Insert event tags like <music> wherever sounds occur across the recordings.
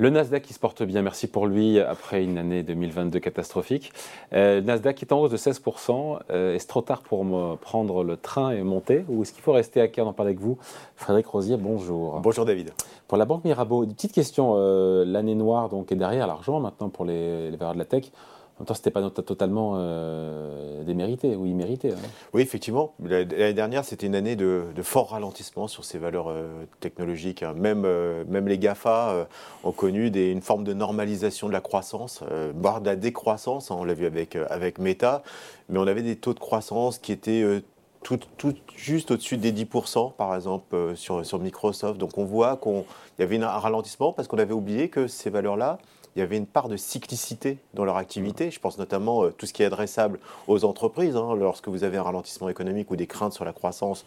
Le Nasdaq qui se porte bien, merci pour lui, après une année 2022 catastrophique. Euh, Nasdaq est en hausse de 16%. Euh, est-ce trop tard pour me prendre le train et monter Ou est-ce qu'il faut rester à cœur d'en parler avec vous Frédéric Rosier, bonjour. Bonjour David. Pour la Banque Mirabeau, une petite question. Euh, l'année noire donc, est derrière l'argent maintenant pour les, les valeurs de la tech. En même temps, ce n'était pas totalement euh, démérité ou immérité. Hein. Oui, effectivement. L'année dernière, c'était une année de, fort ralentissement sur ces valeurs euh, technologiques. Hein. Même, euh, même les GAFA ont connu une forme de normalisation de la croissance, voire de la décroissance. Hein, on l'a vu avec, avec Meta. Mais on avait des taux de croissance qui étaient tout, tout, juste au-dessus des 10%, par exemple, sur, sur Microsoft. Donc on voit qu'il y avait un ralentissement parce qu'on avait oublié que ces valeurs-là, il y avait une part de cyclicité dans leur activité. Je pense notamment à euh, tout ce qui est adressable aux entreprises. Hein. lorsque vous avez un ralentissement économique ou des craintes sur la croissance,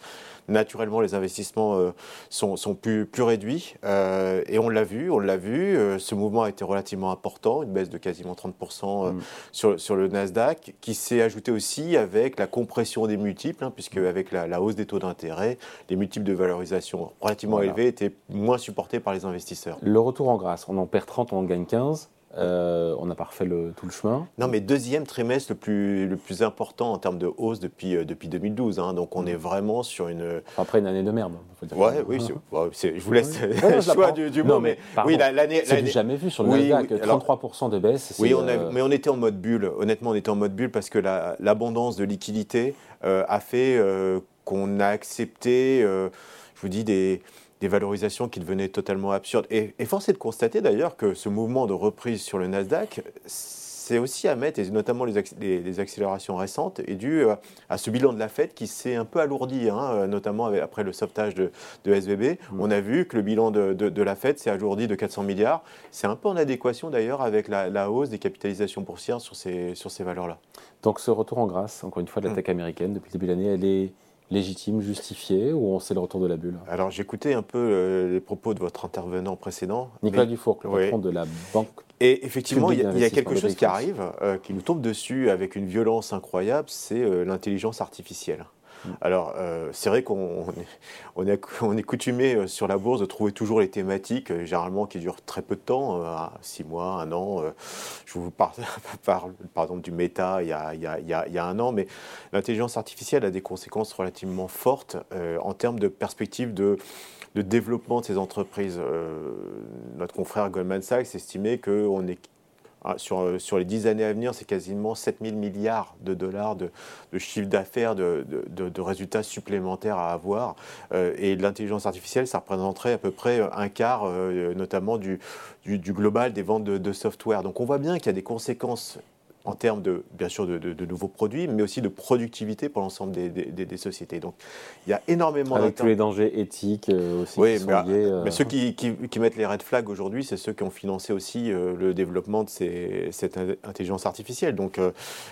naturellement, les investissements euh, sont, plus, plus réduits. Euh, et on l'a vu, on l'a vu. ce mouvement a été relativement important, une baisse de quasiment 30% mm. sur, sur, le Nasdaq, qui s'est ajouté aussi avec la compression des multiples, hein, puisque avec la, hausse des taux d'intérêt, les multiples de valorisation relativement élevés étaient moins supportés par les investisseurs. Le retour en grâce, on en perd 30, on en gagne 15. Euh, on n'a pas refait le, tout le chemin. Non, mais deuxième trimestre le plus, le plus important en termes de hausse depuis, euh, depuis 2012. Hein. donc on est vraiment sur une. Après une année de merde. Faut dire ouais, oui, <laughs> je vous laisse le <laughs> choix du, mot. Mais, oui, l'année. C'est jamais vu sur le oui, Nasdaq, 33% de baisse. Oui, on euh, mais on était en mode bulle. Honnêtement, on était en mode bulle parce que l'abondance de liquidités a fait qu'on a accepté, je vous dis, des des valorisations qui devenaient totalement absurdes. Et, force est de constater d'ailleurs que ce mouvement de reprise sur le Nasdaq, c'est aussi à mettre, et notamment les, les, accélérations récentes, est dû euh, à ce bilan de la Fed qui s'est un peu alourdi, hein, euh, notamment après le sauvetage de, SVB. Mmh. On a vu que le bilan de, la Fed s'est alourdi de 400 milliards. C'est un peu en adéquation d'ailleurs avec la, hausse des capitalisations boursières sur ces, sur ces valeurs-là. Donc ce retour en grâce, encore une fois, de la mmh. tech américaine depuis le début de l'année, elle est légitime, justifié, ou c'est le retour de la bulle Alors j'écoutais un peu euh, les propos de votre intervenant précédent. Nicolas Dufour, le patron de la banque. Et effectivement, il y, a quelque chose qui arrive, euh, qui nous tombe dessus avec une violence incroyable, c'est euh, l'intelligence artificielle. Alors, euh, c'est vrai qu'on on est, coutumé euh, sur la bourse de trouver toujours les thématiques, euh, généralement qui durent très peu de temps, six mois, un an. Je vous parle, par <laughs> exemple du méta il y a, un an, mais l'intelligence artificielle a des conséquences relativement fortes en termes de perspective de développement de ces entreprises. notre confrère Goldman Sachs estimait qu'on est sur, euh, sur, les dix années à venir, c'est quasiment 7 000 milliards de dollars de, chiffre d'affaires, de, de, résultats supplémentaires à avoir. Euh, et l'intelligence artificielle, ça représenterait à peu près un quart, euh, notamment du, du, global des ventes de, software. Donc on voit bien qu'il y a des conséquences en termes de, bien sûr, de, nouveaux produits, mais aussi de productivité pour l'ensemble des, des, sociétés. Donc, il y a énormément Avec tous les dangers éthiques euh, aussi. Oui, mais, euh, mais, ceux qui, qui, mettent les red flags aujourd'hui, c'est ceux qui ont financé aussi euh, le développement de ces, cette intelligence artificielle. Donc,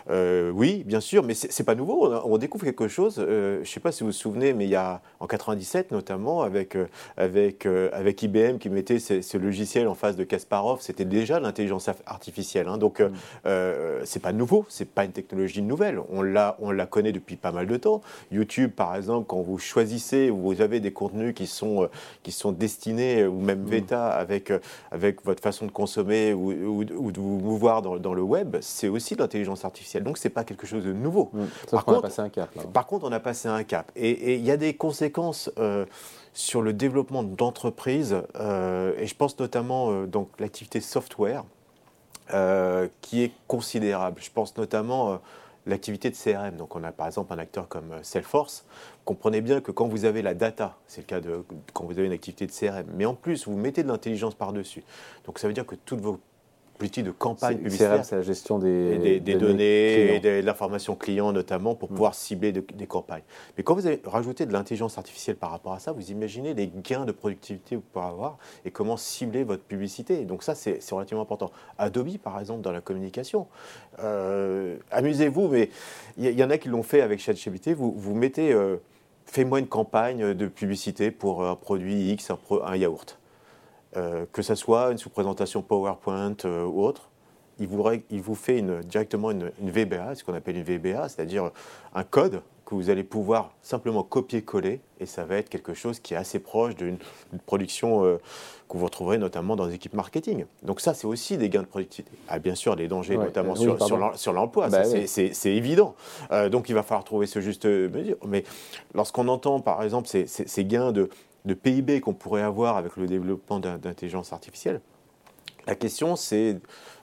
oui, bien sûr, mais c'est pas nouveau. On, découvre quelque chose. je ne sais pas si vous vous souvenez, mais il y a en 97 notamment, avec, avec, avec IBM qui mettait ce, logiciel en face de Kasparov, c'était déjà l'intelligence artificielle. Hein. donc, mm. Euh, c'est pas nouveau, c'est pas une technologie nouvelle. On la, on la connaît depuis pas mal de temps. YouTube, par exemple, quand vous choisissez, vous avez des contenus qui sont, euh, qui sont destinés, ou même mm. Veta, avec, euh, avec votre façon de consommer ou, ou, de vous mouvoir dans, dans le web, c'est aussi de l'intelligence artificielle. Donc, c'est pas quelque chose de nouveau. Mm. Par, contre, on a passé un cap, par contre, on a passé un cap. Et il y a des conséquences. sur le développement d'entreprises, et je pense notamment donc l'activité software, euh, qui est considérable. Je pense notamment euh, l'activité de CRM. Donc on a par exemple un acteur comme euh, Salesforce. Comprenez bien que quand vous avez la data, c'est le cas de quand vous avez une activité de CRM, mais en plus vous mettez de l'intelligence par-dessus. Donc ça veut dire que toutes vos de campagne publicitaire. C'est la gestion des, des, données, et de l'information client notamment pour mm. pouvoir cibler des campagnes. Mais quand vous avez rajouté de l'intelligence artificielle par rapport à ça, vous imaginez les gains de productivité que vous pouvez avoir et comment cibler votre publicité. Donc ça, c'est relativement important. Adobe, par exemple, dans la communication. Euh, amusez-vous, mais il y, en a qui l'ont fait avec ChatGPT. Vous, vous mettez, euh, fais-moi une campagne de publicité pour un produit X, un yaourt. Euh, que ce soit une sous-présentation PowerPoint euh, ou autre, il vous, il vous fait une, directement une, VBA, ce qu'on appelle une VBA, c'est-à-dire un code que vous allez pouvoir simplement copier-coller et ça va être quelque chose qui est assez proche d'une production euh, que vous retrouverez notamment dans les équipes marketing. Donc ça, c'est aussi des gains de productivité. Ah, bien sûr, les dangers, notamment sur, l'emploi, bah c'est évident. Euh, donc il va falloir trouver ce juste mesure. Mais lorsqu'on entend, par exemple, ces, gains de, de PIB qu'on pourrait avoir avec le développement d'intelligence artificielle, la question, c'est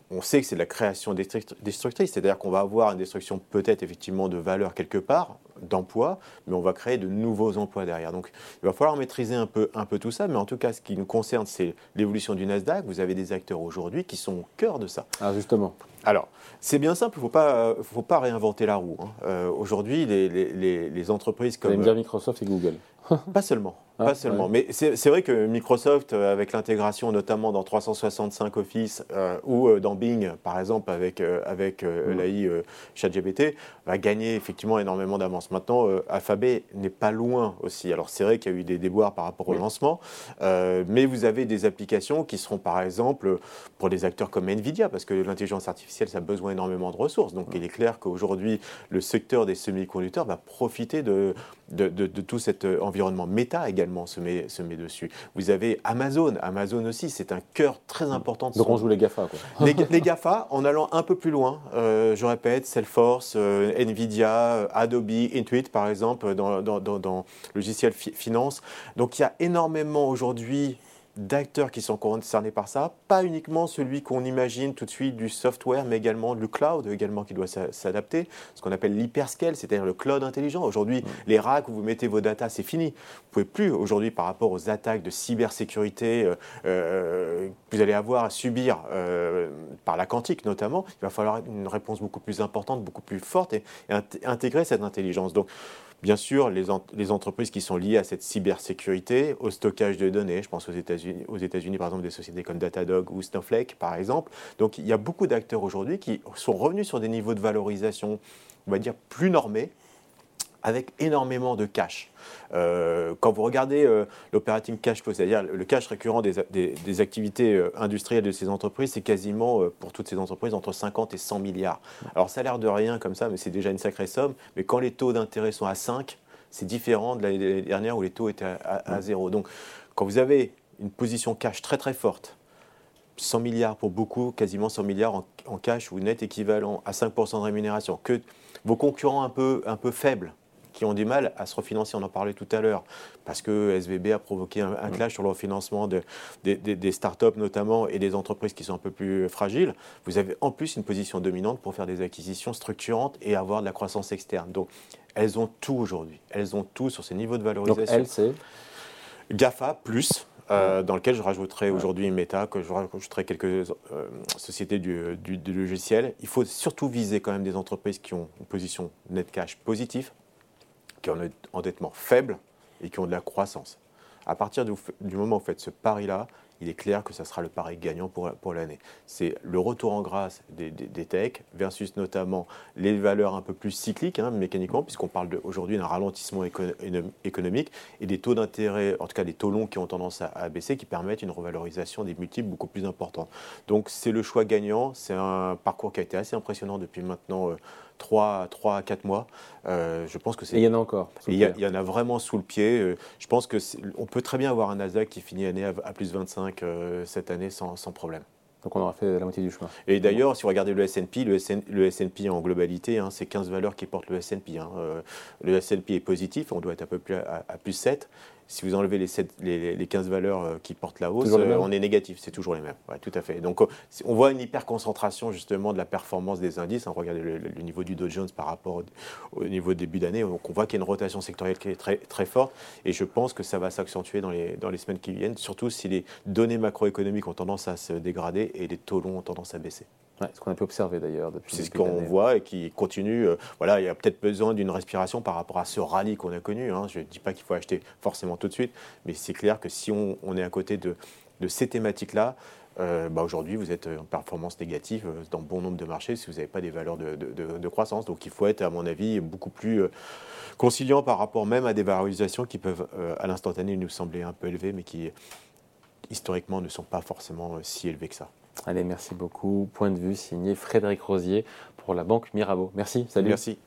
on sait que c'est de la création destructrice, c'est-à-dire qu'on va avoir une destruction peut-être effectivement de valeur quelque part, d'emplois, mais on va créer de nouveaux emplois derrière. Donc il va falloir maîtriser un peu, un peu tout ça, mais en tout cas ce qui nous concerne, c'est l'évolution du Nasdaq. Vous avez des acteurs aujourd'hui qui sont au cœur de ça. Ah justement. Alors, c'est bien simple, il ne faut pas, faut pas réinventer la roue. Hein. Euh, aujourd'hui, les, les, les, entreprises comme... Vous allez me dire Microsoft et Google. <laughs> pas seulement. Ah, pas seulement. Mais c'est vrai que Microsoft, euh, avec l'intégration notamment dans 365 Office euh, ou euh, dans Bing, par exemple, avec, avec mm. l'AI ChatGPT, va gagner effectivement énormément d'avance. Maintenant, Alphabet n'est pas loin aussi. Alors c'est vrai qu'il y a eu des déboires par rapport au lancement, mais vous avez des applications qui seront par exemple pour des acteurs comme Nvidia, parce que l'intelligence artificielle, ça a besoin énormément de ressources. Donc il est clair qu'aujourd'hui, le secteur des semi-conducteurs va profiter de, de, de, de tout cet environnement. Meta également se met, se met dessus. Vous avez Amazon. Amazon aussi, c'est un cœur très important. De Donc on joue les GAFA. Quoi. <laughs> Les, GAFA, en allant un peu plus loin, euh, je répète, Salesforce, euh, Nvidia, Adobe, Intuit par exemple, dans, dans, dans, dans logiciel finance. Donc il y a énormément aujourd'hui d'acteurs qui sont concernés par ça, pas uniquement celui qu'on imagine tout de suite du software, mais également le cloud également qui doit s'adapter, ce qu'on appelle l'hyperscale, c'est-à-dire le cloud intelligent. Aujourd'hui, les racks où vous mettez vos datas, c'est fini. Vous pouvez plus aujourd'hui par rapport aux attaques de cybersécurité euh, euh, que vous allez avoir à subir euh, par la quantique notamment, il va falloir une réponse beaucoup plus importante, beaucoup plus forte et, et intégrer cette intelligence. Donc Bien sûr, les, entreprises qui sont liées à cette cybersécurité, au stockage de données, je pense aux États-Unis, aux États-Unis par exemple des sociétés comme Datadog ou Snowflake par exemple. Donc il y a beaucoup d'acteurs aujourd'hui qui sont revenus sur des niveaux de valorisation, on va dire, plus normés, avec énormément de cash. Euh, quand vous regardez euh, l'operating cash flow, c'est-à-dire le cash récurrent des, activités euh, industrielles de ces entreprises, c'est quasiment pour toutes ces entreprises entre 50 et 100 milliards. Alors ça a l'air de rien comme ça, mais c'est déjà une sacrée somme. Mais quand les taux d'intérêt sont à 5, c'est différent de l'année dernière où les taux étaient à, à, 0. Donc quand vous avez une position cash très très forte, 100 milliards pour beaucoup, quasiment 100 milliards en, en cash ou net équivalent à 5% de rémunération, que vos concurrents un peu, un peu faibles qui ont du mal à se refinancer. On en parlait tout à l'heure, parce que SVB a provoqué un, clash sur le refinancement de, des, des, startups notamment et des entreprises qui sont un peu plus fragiles. Vous avez en plus une position dominante pour faire des acquisitions structurantes et avoir de la croissance externe. Donc, elles ont tout aujourd'hui. Elles ont tout sur ces niveaux de valorisation. Donc, elles, c'est GAFA plus. Euh, dans lequel je rajouterai aujourd'hui Meta, que je rajouterai quelques euh, sociétés du, du, du, logiciel. Il faut surtout viser quand même des entreprises qui ont une position net cash positive, qui ont un endettement faible et qui ont de la croissance. À partir du, moment où vous faites ce pari-là, il est clair que ça sera le pari gagnant pour, pour l'année. C'est le retour en grâce des, des, techs versus notamment les valeurs un peu plus cycliques, hein, mécaniquement, puisqu'on parle aujourd'hui d'un ralentissement économique et des taux d'intérêt, en tout cas des taux longs qui ont tendance à, baisser, qui permettent une revalorisation des multiples beaucoup plus importante. Donc c'est le choix gagnant. C'est un parcours qui a été assez impressionnant depuis maintenant. Euh, 3, 3 à 4 mois. Euh, je pense que c'est. il y en a encore. Il y, y, en a vraiment sous le pied. Euh, je pense que on peut très bien avoir un Nasdaq qui finit l'année à, à, plus 25 euh, cette année sans, sans, problème. Donc on aura fait la moitié du chemin. Et d'ailleurs, si vous regardez le S&P, le, S&P en globalité, hein, c'est 15 valeurs qui portent le S&P. Hein. le S&P est positif, on doit être à peu près à, à plus 7 si vous enlevez les, les, 15 valeurs euh, qui portent la hausse, euh, on est négatif, c'est toujours les mêmes. Ouais, tout à fait. Donc on voit une hyper concentration justement de la performance des indices. On regarde le, niveau du Dow Jones par rapport au, niveau début d'année. Donc on voit qu'il y a une rotation sectorielle qui est très, très forte et je pense que ça va s'accentuer dans les, dans les semaines qui viennent, surtout si les données macroéconomiques ont tendance à se dégrader et les taux longs ont tendance à baisser. Ouais, ce qu'on a pu observer d'ailleurs depuis. C'est ce qu'on voit et qui continue. Euh, voilà, il y a peut-être besoin d'une respiration par rapport à ce rallye qu'on a connu. Hein. Je ne dis pas qu'il faut acheter forcément tout de suite, mais c'est clair que si on, est à côté de, de ces thématiques-là, euh, bah aujourd'hui, vous êtes en performance négative euh, dans bon nombre de marchés si vous n'avez pas des valeurs de, de, de, croissance. Donc il faut être, à mon avis, beaucoup plus conciliant par rapport même à des valorisations qui peuvent, à l'instantané, nous sembler un peu élevées, mais qui, historiquement, ne sont pas forcément si élevées que ça. Allez, merci beaucoup. Point de vue signé Frédéric Rosier pour la Banque Mirabeau. Merci, salut. Merci.